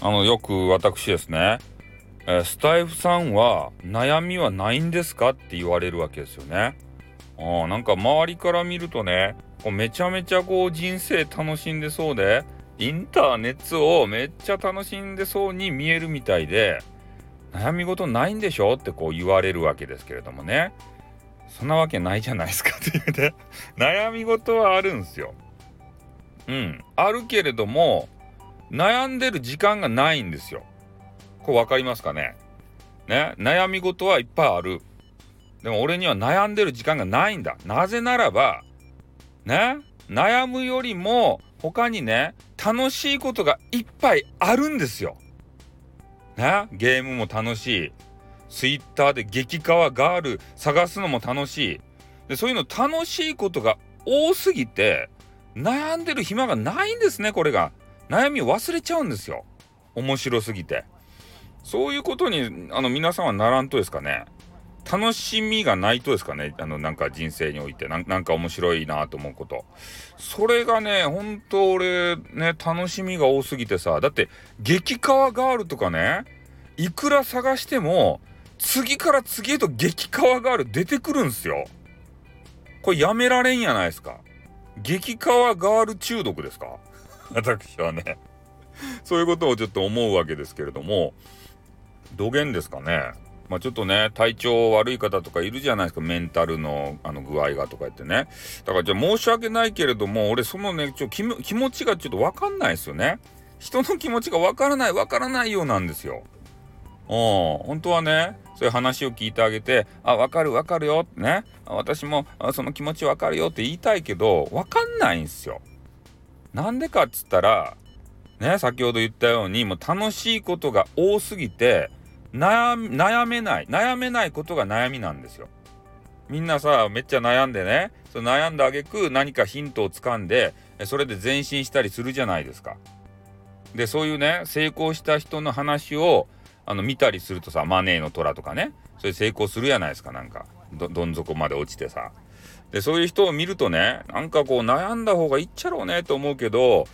あの、よく私ですね、えー、スタイフさんは悩みはないんですかって言われるわけですよね。あなんか周りから見るとね、こうめちゃめちゃこう人生楽しんでそうで、インターネットをめっちゃ楽しんでそうに見えるみたいで、悩み事ないんでしょってこう言われるわけですけれどもね。そんなわけないじゃないですかっていうね。悩み事はあるんですよ。うん。あるけれども、悩んでる時間がないんですよ。これ分かりますかね？ね？悩み事はいっぱいある。でも俺には悩んでる時間がないんだ。なぜならば、ね？悩むよりも他にね、楽しいことがいっぱいあるんですよ。ね？ゲームも楽しい。ツイッターで激カワガール探すのも楽しい。でそういうの楽しいことが多すぎて、悩んでる暇がないんですね、これが。悩みを忘れちゃうんですよ。面白すぎて。そういうことに、あの、皆さんはならんとですかね。楽しみがないとですかね。あの、なんか人生において、なんか面白いなと思うこと。それがね、ほんと俺、ね、楽しみが多すぎてさ。だって、激カワガールとかね、いくら探しても、次から次へと激カワガール出てくるんすよ。これやめられんやないですか。激カワガール中毒ですか私はねそういうことをちょっと思うわけですけれども、土源ですかね。まあちょっとね、体調悪い方とかいるじゃないですか、メンタルのあの具合がとか言ってね。だからじゃあ申し訳ないけれども、俺そのね、ちょ気気持ちがちょっとわかんないですよね。人の気持ちがわからない、わからないようなんですよ。うん、本当はね、そういう話を聞いてあげて、あ、わかるわかるよってね、私もその気持ちわかるよって言いたいけど、わかんないんですよ。なんでかっつったら、ね、先ほど言ったように、もう楽しいことが多すぎて、悩めない、悩めないことが悩みなんですよ。みんなさ、めっちゃ悩んでね、その悩んだあげく何かヒントをつかんで、それで前進したりするじゃないですか。で、そういうね、成功した人の話をあの見たりするとさ、マネーの虎とかね、それ成功するじゃないですか、なんか。ど、どん底まで落ちてさ。で、そういう人を見るとね、なんかこう悩んだ方がいいっちゃろうねと思うけど、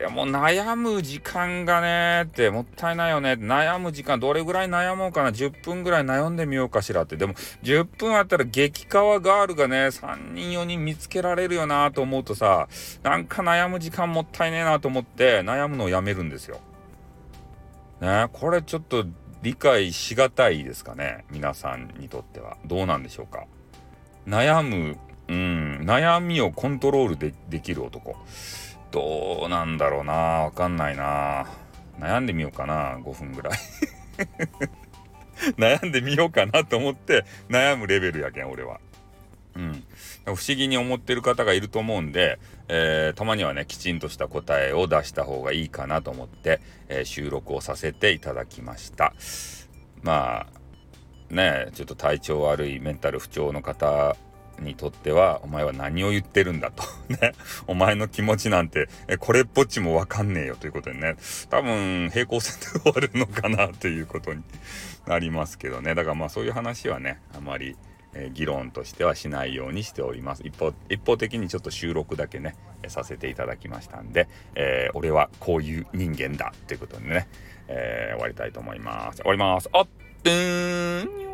でも悩む時間がねってもったいないよね。悩む時間どれぐらい悩もうかな。10分ぐらい悩んでみようかしらって。でも10分あったら激カワガールがね3人4人見つけられるよなと思うとさなんか悩む時間もったいねえなと思って悩むのをやめるんですよ。ねこれちょっと理解しがたいですかね。皆さんにとっては。どうなんでしょうか。悩むうん悩みをコントロールでできる男。どうなんだろうな。わかんないな。悩んでみようかな。5分ぐらい。悩んでみようかなと思って悩むレベルやけん俺は。うん、不思議に思ってる方がいると思うんで、えー、たまにはねきちんとした答えを出した方がいいかなと思って、えー、収録をさせていただきました。まあねちょっと体調悪いメンタル不調の方にとってはお前は何を言ってるんだと。ね。お前の気持ちなんてこれっぽっちもわかんねえよ。ということでね。多分平行線で終わるのかなということになりますけどね。だからまあそういう話はねあまりえー、議論としてはしないようにしております。一方一方的にちょっと収録だけねさせていただきましたんで、えー、俺はこういう人間だ。ということでね、えー、終わりたいと思います。終わります。あっぷーん。